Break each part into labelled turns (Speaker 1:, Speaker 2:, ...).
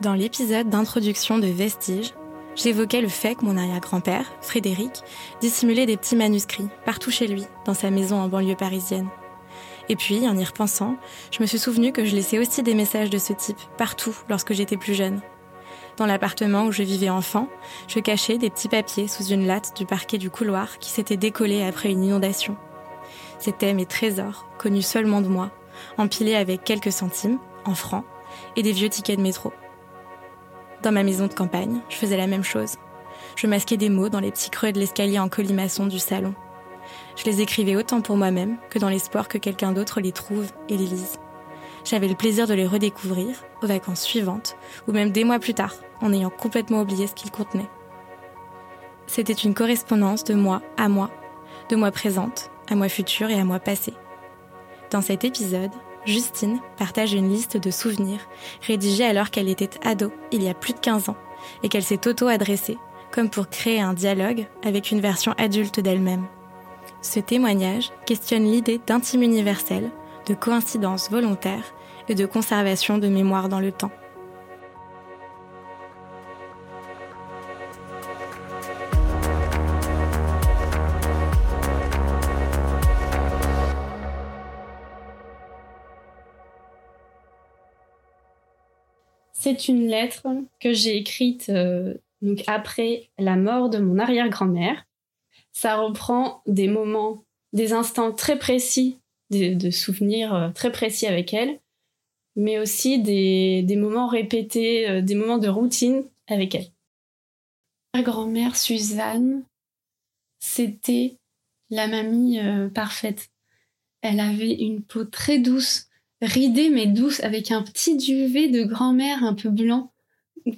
Speaker 1: Dans l'épisode d'introduction de Vestiges, j'évoquais le fait que mon arrière-grand-père, Frédéric, dissimulait des petits manuscrits partout chez lui, dans sa maison en banlieue parisienne. Et puis, en y repensant, je me suis souvenu que je laissais aussi des messages de ce type partout lorsque j'étais plus jeune. Dans l'appartement où je vivais enfant, je cachais des petits papiers sous une latte du parquet du couloir qui s'était décollé après une inondation. C'étaient mes trésors, connus seulement de moi, empilés avec quelques centimes, en francs, et des vieux tickets de métro. Dans ma maison de campagne, je faisais la même chose. Je masquais des mots dans les petits creux de l'escalier en colimaçon du salon. Je les écrivais autant pour moi-même que dans l'espoir que quelqu'un d'autre les trouve et les lise. J'avais le plaisir de les redécouvrir aux vacances suivantes ou même des mois plus tard en ayant complètement oublié ce qu'ils contenaient. C'était une correspondance de moi à moi, de moi présente, à moi future et à moi passée. Dans cet épisode, Justine partage une liste de souvenirs rédigés alors qu'elle était ado il y a plus de 15 ans et qu'elle s'est auto-adressée, comme pour créer un dialogue avec une version adulte d'elle-même. Ce témoignage questionne l'idée d'intime universel, de coïncidence volontaire et de conservation de mémoire dans le temps.
Speaker 2: C'est une lettre que j'ai écrite euh, donc après la mort de mon arrière-grand-mère. Ça reprend des moments, des instants très précis, de, souvenirs euh, très précis avec elle, mais aussi des, moments répétés, euh, des moments de routine avec elle. Ma grand-mère Suzanne, c'était la mamie parfaite. Elle avait une peau très douce, ridée mais douce, avec un petit duvet de grand-mère un peu blanc.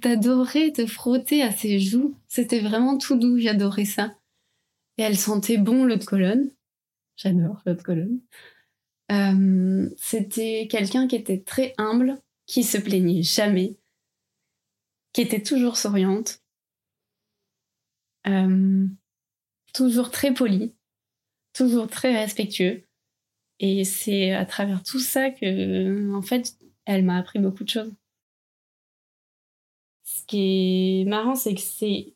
Speaker 2: T'adorais te frotter à ses joues. C'était vraiment tout doux, j'adorais ça. Et elle sentait bon l'eau de colonne. J'adore l'eau de colonne. Euh, c'était quelqu'un qui était très humble, qui se plaignait jamais, qui était toujours souriante, euh, toujours très poli, toujours très respectueux. Et c'est à travers tout ça que, en fait, elle m'a appris beaucoup de choses. Ce qui est marrant, c'est que c'est,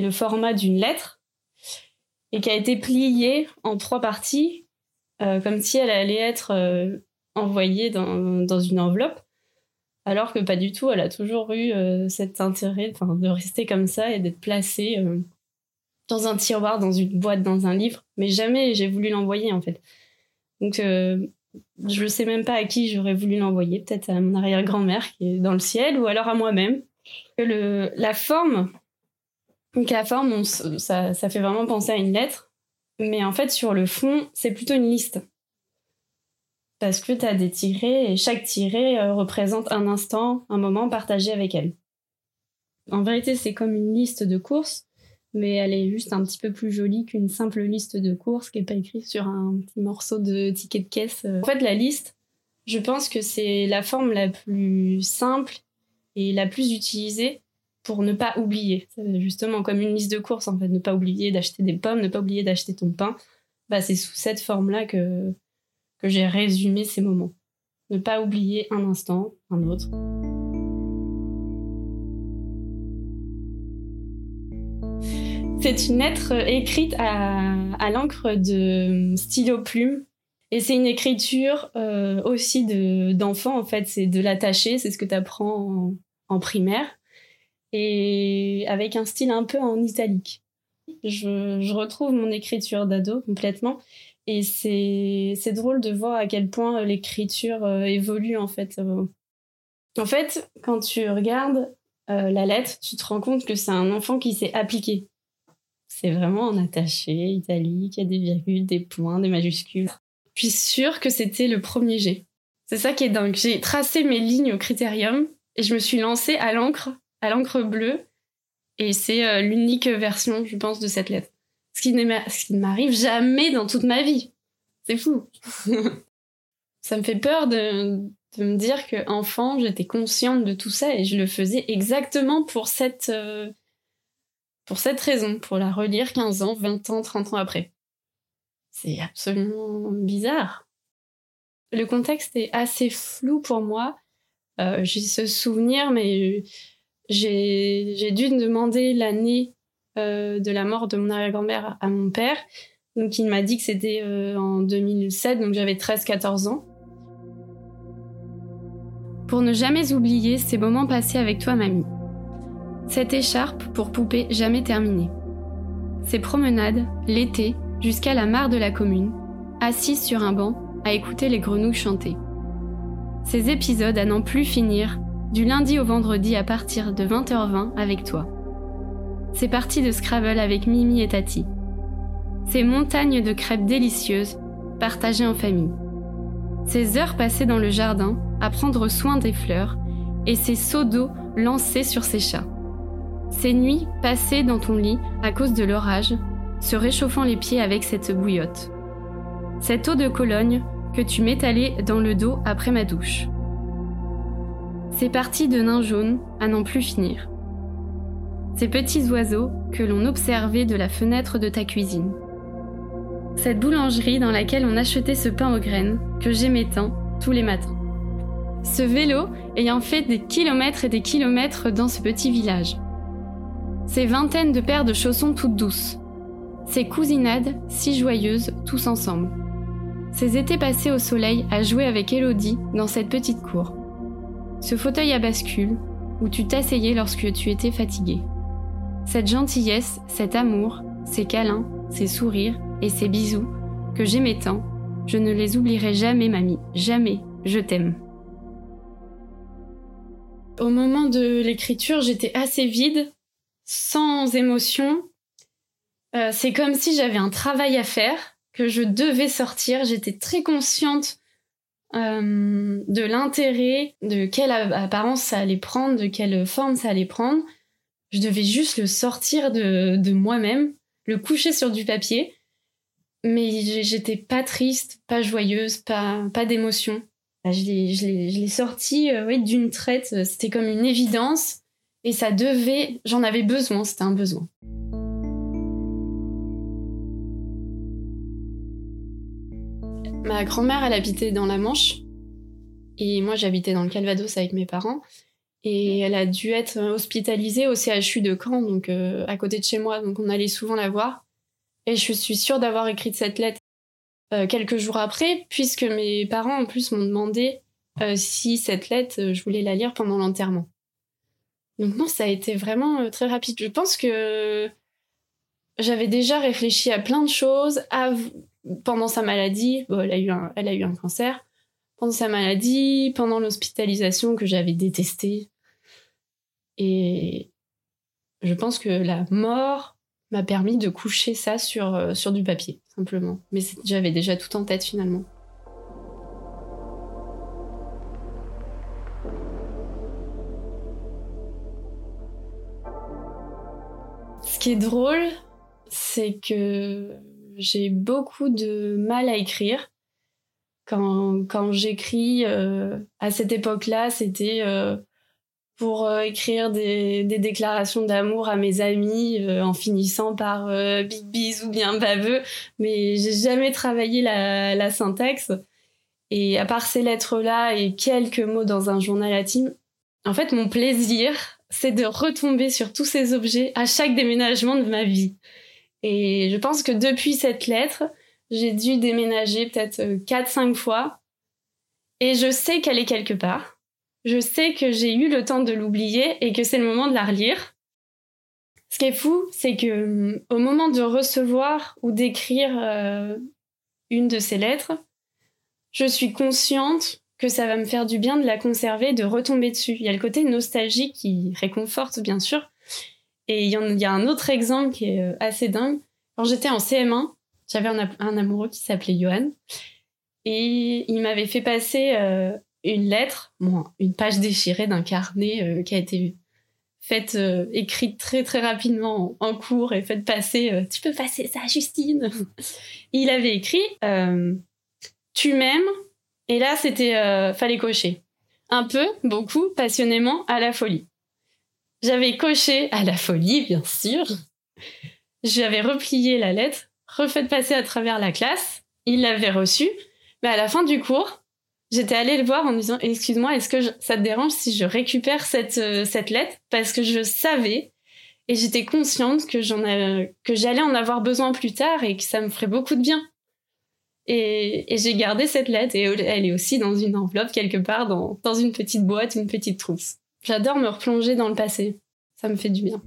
Speaker 2: le format d'une lettre et qui a été pliée en trois parties, euh, comme si elle allait être euh, envoyée dans, dans, une enveloppe, alors que pas du tout. Elle a toujours eu euh, cet intérêt de rester comme ça et d'être placée dans un tiroir, dans une boîte, dans un livre. Mais jamais j'ai voulu l'envoyer en fait. Donc, euh, je ne sais même pas à qui j'aurais voulu l'envoyer, peut-être à mon arrière-grand-mère qui est dans le ciel, ou alors à moi-même. La forme, ça, fait vraiment penser à une lettre, mais en fait, sur le fond, c'est plutôt une liste. Parce que tu as des tirés et chaque tiré euh, représente un instant, un moment partagé avec elle. En vérité, c'est comme une liste de courses mais elle est juste un petit peu plus jolie qu'une simple liste de courses qui n'est pas écrite sur un petit morceau de ticket de caisse. En fait, la liste, je pense que c'est la forme la plus simple et la plus utilisée pour ne pas oublier. Justement, comme une liste de courses, en fait, ne pas oublier d'acheter des pommes, ne pas oublier d'acheter ton pain. Bah, c'est sous cette forme-là que, que j'ai résumé ces moments. Ne pas oublier un instant, un autre. C'est une lettre écrite à, l'encre de stylo plume. Et c'est une écriture euh, aussi d'enfant, en fait. C'est de l'attacher, c'est ce que tu apprends en, primaire. Et avec un style un peu en italique. Je, retrouve mon écriture d'ado complètement. Et c'est drôle de voir à quel point l'écriture euh, évolue, en fait. En fait, quand tu regardes euh, la lettre, tu te rends compte que c'est un enfant qui s'est appliqué. C'est vraiment en attaché, italique, il y a des virgules, des points, des majuscules. Je suis sûre que c'était le premier G. C'est ça qui est dingue. J'ai tracé mes lignes au critérium et je me suis lancée à l'encre, à l'encre bleue. Et c'est euh, l'unique version, je pense, de cette lettre. Ce qui ne m'arrive jamais dans toute ma vie. C'est fou. ça me fait peur de, me dire que enfant, j'étais consciente de tout ça et je le faisais exactement pour cette, euh, pour cette raison, pour la relire 15 ans, 20 ans, 30 ans après. C'est absolument bizarre. Le contexte est assez flou pour moi. j'ai ce souvenir, mais j'ai dû demander l'année de la mort de mon arrière-grand-mère à mon père. Donc il m'a dit que c'était en 2007, donc j'avais 13-14 ans. Pour ne jamais oublier ces moments passés avec toi, mamie. Cette écharpe pour poupée jamais terminée. Ces promenades, l'été, jusqu'à la mare de la commune, assise sur un banc, à écouter les grenouilles chanter. Ces épisodes à n'en plus finir, du lundi au vendredi à partir de 20h20 avec toi. Ces parties de Scrabble avec Mimi et Tati. Ces montagnes de crêpes délicieuses, partagées en famille. Ces heures passées dans le jardin, à prendre soin des fleurs, et ces seaux d'eau lancés sur ces chats. Ces nuits passées dans ton lit à cause de l'orage, se réchauffant les pieds avec cette bouillotte. Cette eau de Cologne que tu m'étalais dans le dos après ma douche. Ces parties de nains jaunes à n'en plus finir. Ces petits oiseaux que l'on observait de la fenêtre de ta cuisine. Cette boulangerie dans laquelle on achetait ce pain aux graines que j'aimais tant tous les matins. Ce vélo ayant fait des kilomètres et des kilomètres dans ce petit village. Ces vingtaines de paires de chaussons toutes douces. Ces cousinades si joyeuses tous ensemble. Ces étés passés au soleil à jouer avec Elodie dans cette petite cour. Ce fauteuil à bascule où tu t'asseyais lorsque tu étais fatigué. Cette gentillesse, cet amour, ces câlins, ces sourires et ces bisous que j'aimais tant, je ne les oublierai jamais, mamie, jamais, je t'aime. Au moment de l'écriture, j'étais assez vide, sans émotion. Euh, c'est comme si j'avais un travail à faire, que je devais sortir. J'étais très consciente euh, de l'intérêt, de quelle apparence ça allait prendre, de quelle forme ça allait prendre. Je devais juste le sortir de, de moi-même, le coucher sur du papier. Mais j'étais pas triste, pas joyeuse, pas, pas d'émotion. Je l'ai sorti euh, oui, d'une traite, c'était comme une évidence et ça devait, j'en avais besoin, c'était un besoin. Ma grand-mère, elle habitait dans la Manche et moi j'habitais dans le Calvados avec mes parents et elle a dû être hospitalisée au CHU de Caen, donc euh, à côté de chez moi, donc on allait souvent la voir. Et je suis sûre d'avoir écrit cette lettre euh, quelques jours après, puisque mes parents en plus m'ont demandé euh, si cette lettre, je voulais la lire pendant l'enterrement. Donc non, ça a été vraiment très rapide. Je pense que j'avais déjà réfléchi à plein de choses pendant sa maladie. elle, a eu un, elle a eu un cancer. Pendant sa maladie, pendant l'hospitalisation que j'avais détestée. Et je pense que la mort m'a permis de coucher ça sur, sur du papier simplement. Mais j'avais déjà tout en tête finalement. Qui est drôle, c'est que j'ai beaucoup de mal à écrire. Quand, quand j'écris euh, à cette époque-là, c'était euh, pour euh, écrire des, déclarations d'amour à mes amis en finissant par big bis ou bien baveux, mais j'ai jamais travaillé la, syntaxe. Et à part ces lettres-là et quelques mots dans un journal intime, en fait, mon plaisir, c'est de retomber sur tous ces objets à chaque déménagement de ma vie. Et je pense que depuis cette lettre, j'ai dû déménager peut-être 4-5 fois. Et je sais qu'elle est quelque part je sais que j'ai eu le temps de l'oublier et que c'est le moment de la relire. Ce qui est fou, c'est que hum, au moment de recevoir ou d'écrire euh, une de ces lettres, je suis consciente que ça va me faire du bien de la conserver, de retomber dessus. Il y a le côté nostalgique qui réconforte, bien sûr. Et il y, a un autre exemple qui est euh, assez dingue. Quand j'étais en CM1, j'avais un, amoureux qui s'appelait Johan. Et il m'avait fait passer euh, une lettre, une page déchirée d'un carnet euh, qui a été faite, écrite très très rapidement en, cours et faite passer. Tu peux passer ça, Justine. Il avait écrit Tu m'aimes. Et là, c'était fallait cocher. Un peu, beaucoup, passionnément, à la folie. J'avais coché à la folie, bien sûr. J'avais replié la lettre, refait passer à travers la classe. Il l'avait reçue. Mais à la fin du cours, J'étais allée le voir en disant Excuse-moi, est-ce que ça te dérange si je récupère cette, euh, cette lettre? Parce que je savais et j'étais consciente que, j'en que j'allais en avoir besoin plus tard et que ça me ferait beaucoup de bien. Et, j'ai gardé cette lettre et elle est aussi dans une enveloppe quelque part, dans, dans une petite boîte, une petite trousse. J'adore me replonger dans le passé. Ça me fait du bien.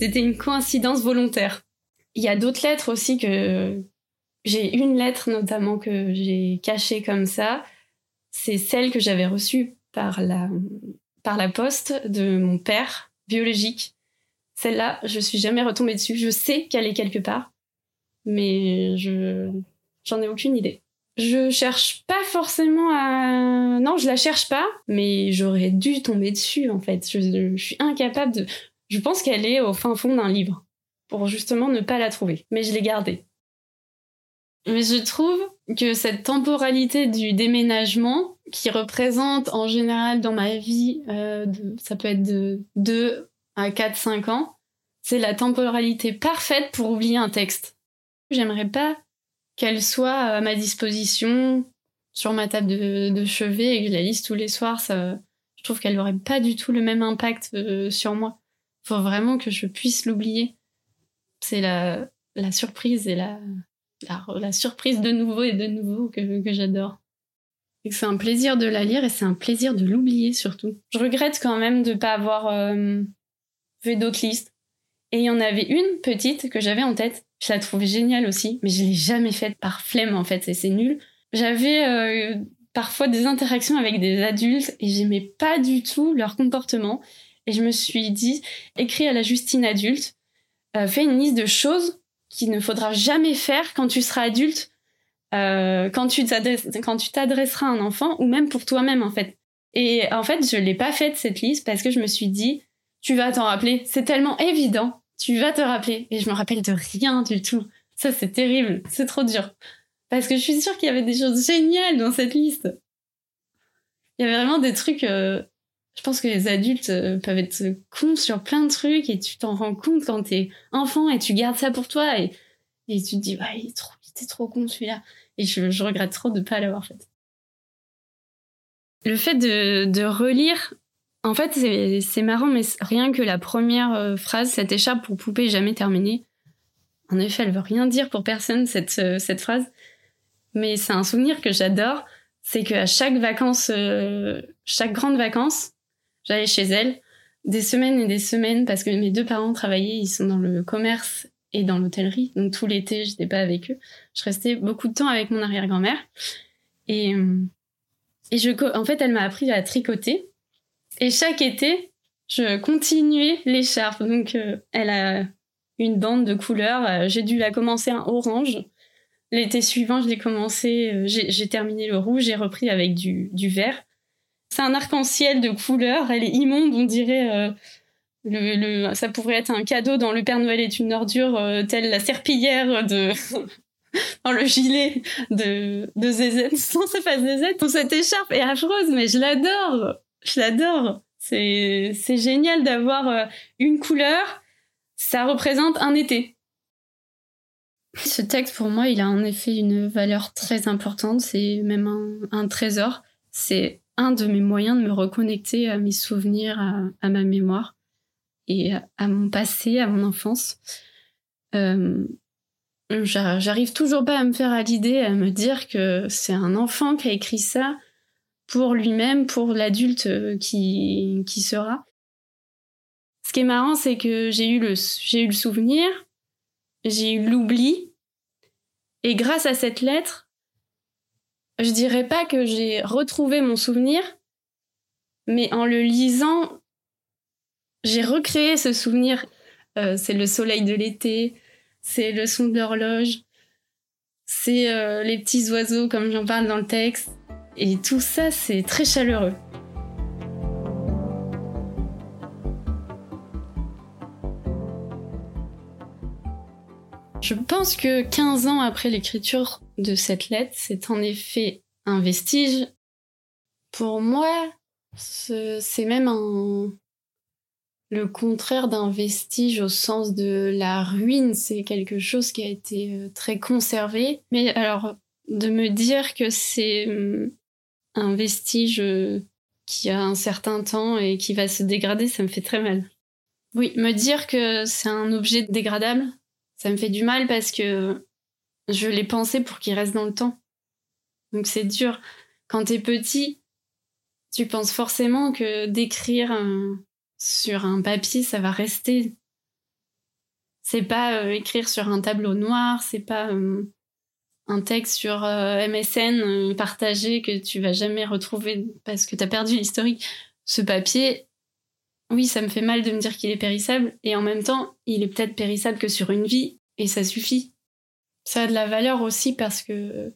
Speaker 2: C'était une coïncidence volontaire. Il y a d'autres lettres aussi que, j'ai une lettre notamment que j'ai cachée comme ça. C'est celle que j'avais reçue par la, par la poste de mon père biologique. Celle-là, je suis jamais retombée dessus. Je sais qu'elle est quelque part, mais je j'en ai aucune idée. Je cherche pas forcément à. Non, je la cherche pas, mais j'aurais dû tomber dessus en fait. Je, suis incapable de. Je pense qu'elle est au fin fond d'un livre pour justement ne pas la trouver, mais je l'ai gardée. Mais je trouve que cette temporalité du déménagement, qui représente en général dans ma vie, euh, ça peut être de 2 à 4, 5 ans, c'est la temporalité parfaite pour oublier un texte. J'aimerais pas qu'elle soit à ma disposition sur ma table de, chevet et que je la lise tous les soirs. Ça, je trouve qu'elle n'aurait pas du tout le même impact euh, sur moi. Il faut vraiment que je puisse l'oublier. C'est la, surprise et la, surprise de nouveau et de nouveau que, j'adore. C'est un plaisir de la lire et c'est un plaisir de l'oublier surtout. Je regrette quand même de ne pas avoir euh, fait d'autres listes. Et il y en avait une petite que j'avais en tête. Je la trouvais géniale aussi, mais je l'ai jamais faite par flemme en fait, c'est nul. J'avais euh, parfois des interactions avec des adultes et j'aimais pas du tout leur comportement. Et je me suis dit, écris à la Justine adulte, euh, fais une liste de choses qu'il ne faudra jamais faire quand tu seras adulte, euh, quand tu t'adresseras à un enfant ou même pour toi-même en fait. Et en fait, je l'ai pas faite cette liste parce que je me suis dit, tu vas t'en rappeler. C'est tellement évident, tu vas te rappeler. Et je me rappelle de rien du tout. Ça, c'est terrible, c'est trop dur. Parce que je suis sûre qu'il y avait des choses géniales dans cette liste. Il y avait vraiment des trucs euh, je pense que les adultes euh, peuvent être cons sur plein de trucs et tu t'en rends compte quand t'es enfant et tu gardes ça pour toi et, tu te dis, ouais, il est trop, il était trop con celui-là. Et je, je, regrette trop de pas l'avoir fait. Le fait de, de relire, en fait, c'est marrant, mais rien que la première euh, phrase, cette écharpe pour poupée jamais terminée. En effet, elle veut rien dire pour personne, cette, euh, cette phrase. Mais c'est un souvenir que j'adore. C'est qu'à chaque vacances, chaque grande vacances, J'allais chez elle des semaines et des semaines parce que mes deux parents travaillaient, ils sont dans le commerce et dans l'hôtellerie. Donc tout l'été, j'étais pas avec eux. Je restais beaucoup de temps avec mon arrière-grand-mère. Et, et je, en fait, elle m'a appris à tricoter. Et chaque été, je continuais l'écharpe. Donc euh, elle a une bande de couleurs. Euh, j'ai dû la commencer en orange. L'été suivant, je l'ai commencé, euh, j'ai terminé le rouge, j'ai repris avec du, vert. C'est un arc-en-ciel de couleurs. Elle est immonde, on dirait. Euh, le, ça pourrait être un cadeau dans Le Père Noël est une ordure, telle la serpillière de. dans le gilet de, de. Non, c'est pas Zézette. Cette écharpe est affreuse, mais je l'adore. Je l'adore. C'est, génial d'avoir euh, une couleur. Ça représente un été. Ce texte, pour moi, il a en effet une valeur très importante. C'est même un, un trésor. C'est un de mes moyens de me reconnecter à mes souvenirs, à, ma mémoire et à, mon passé, à mon enfance. Euh, j'arrive toujours pas à me faire à l'idée, à me dire que c'est un enfant qui a écrit ça pour lui-même, pour l'adulte euh, qui, qui sera. Ce qui est marrant, c'est que j'ai eu le, eu le souvenir, j'ai eu l'oubli, et grâce à cette lettre, je dirais pas que j'ai retrouvé mon souvenir, mais en le lisant, j'ai recréé ce souvenir. Euh, c'est le soleil de l'été, c'est le son de l'horloge, c'est euh, les petits oiseaux comme j'en parle dans le texte. Et tout ça, c'est très chaleureux. Je pense que 15 ans après l'écriture de cette lettre, c'est en effet un vestige. Pour moi, c'est même un... le contraire d'un vestige au sens de la ruine. C'est quelque chose qui a été euh, très conservé. Mais alors, de me dire que c'est hum, un vestige euh, qui a un certain temps et qui va se dégrader, ça me fait très mal. Oui, me dire que c'est un objet dégradable, ça me fait du mal parce que je l'ai pensé pour qu'il reste dans le temps. Donc c'est dur. Quand t'es petit, tu penses forcément que d'écrire sur un papier, ça va rester. C'est pas euh, écrire sur un tableau noir, c'est pas euh, un texte sur euh, MSN partagé que tu vas jamais retrouver parce que t'as perdu l'historique. Ce papier, oui, ça me fait mal de me dire qu'il est périssable, et en même temps, il est peut-être périssable que sur une vie, et ça suffit. Ça a de la valeur aussi parce que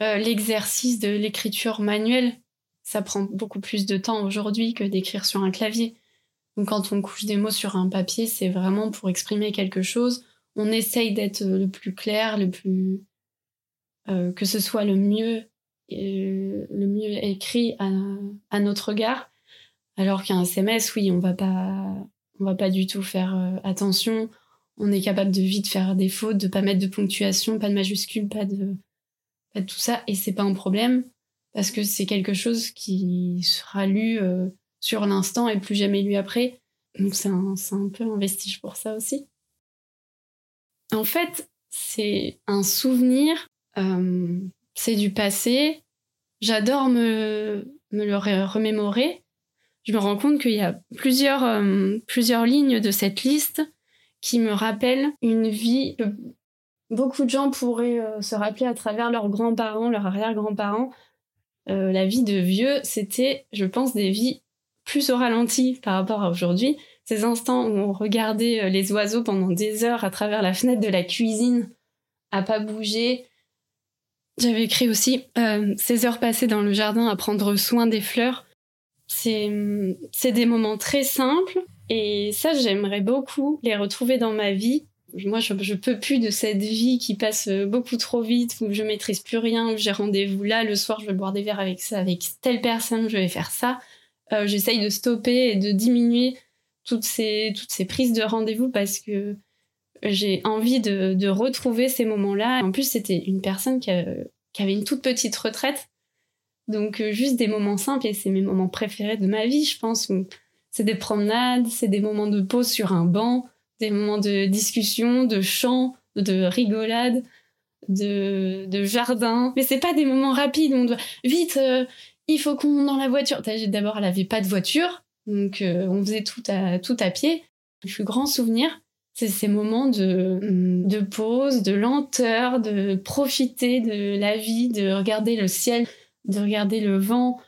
Speaker 2: l'exercice de l'écriture manuelle, ça prend beaucoup plus de temps aujourd'hui que d'écrire sur un clavier. Donc quand on couche des mots sur un papier, c'est vraiment pour exprimer quelque chose. On essaye d'être le plus clair, le plus euh, que ce soit le mieux euh, le mieux écrit à, notre regard. Alors qu'un SMS, oui, on va pas on va pas du tout faire euh, attention. On est capable de vite faire des fautes, de pas mettre de ponctuation, pas de majuscule, pas de tout ça, et c'est pas un problème parce que c'est quelque chose qui sera lu sur l'instant et plus jamais lu après. Donc c'est un, un, peu un vestige pour ça aussi. En fait, c'est un souvenir, euh, c'est du passé. J'adore me, le remémorer. Je me rends compte qu'il y a plusieurs, euh, plusieurs lignes de cette liste qui me rappellent une vie que beaucoup de gens pourraient se rappeler à travers leurs grands-parents, leurs arrière-grands-parents, euh, la vie de vieux, c'était, je pense, des vies plus au ralenti par rapport à aujourd'hui. Ces instants où on regardait euh, les oiseaux pendant des heures à travers la fenêtre de la cuisine, à pas bouger. J'avais écrit aussi euh, ces heures passées dans le jardin à prendre soin des fleurs. C'est, des moments très simples et ça, j'aimerais beaucoup les retrouver dans ma vie moi, je, je peux plus de cette vie qui passe beaucoup trop vite, où je maîtrise plus rien, où j'ai rendez-vous là, le soir, je vais boire des verres avec ça, avec telle personne, je vais faire ça. Euh, J'essaye de stopper et de diminuer toutes ces, toutes ces prises de rendez-vous parce que j'ai envie de, retrouver ces moments-là. En plus, c'était une personne qui, qui, avait une toute petite retraite. Donc, euh, juste des moments simples, et c'est mes moments préférés de ma vie, je pense. C'est des promenades, c'est des moments de pause sur un banc, des moments de discussion, de chant, de rigolade, de, de jardin. Mais c'est pas des moments rapides. On doit vite, euh, il faut qu'on dans la voiture. D'abord, elle avait pas de voiture, donc euh, on faisait tout à tout à pied. Le plus grand souvenir, c'est ces moments de, de pause, de lenteur, de profiter de la vie, de regarder le ciel, de regarder le vent,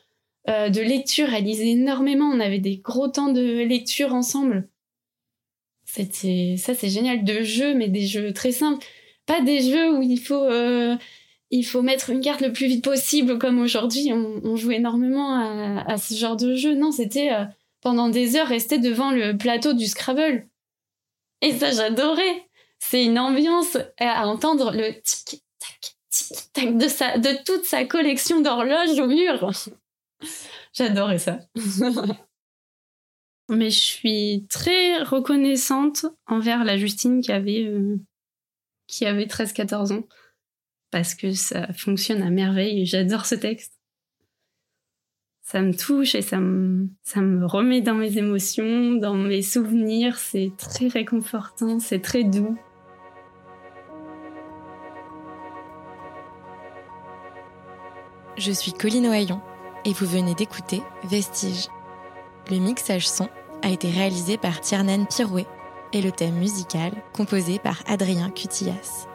Speaker 2: euh, de lecture. Elle lisait énormément. On avait des gros temps de lecture ensemble. C'était ça, c'est génial. De jeux, mais des jeux très simples. Pas des jeux où il faut euh, il faut mettre une carte le plus vite possible comme aujourd'hui. On, on, joue énormément à, à, ce genre de jeu. Non, c'était euh, pendant des heures rester devant le plateau du Scrabble. Et ça, j'adorais. C'est une ambiance à entendre le tic tac tic tac de de toute sa collection d'horloges au mur. J'adorais ça. Mais je suis très reconnaissante envers la Justine qui avait, euh, qui avait 13-14 ans. Parce que ça fonctionne à merveille j'adore ce texte. Ça me touche et ça me, ça me remet dans mes émotions, dans mes souvenirs. C'est très réconfortant, c'est très doux.
Speaker 1: Je suis Colline Ohaillon et vous venez d'écouter Vestige. Le mixage son a été réalisé par Tiernan Pirouet et le thème musical composé par Adrien Cutillas.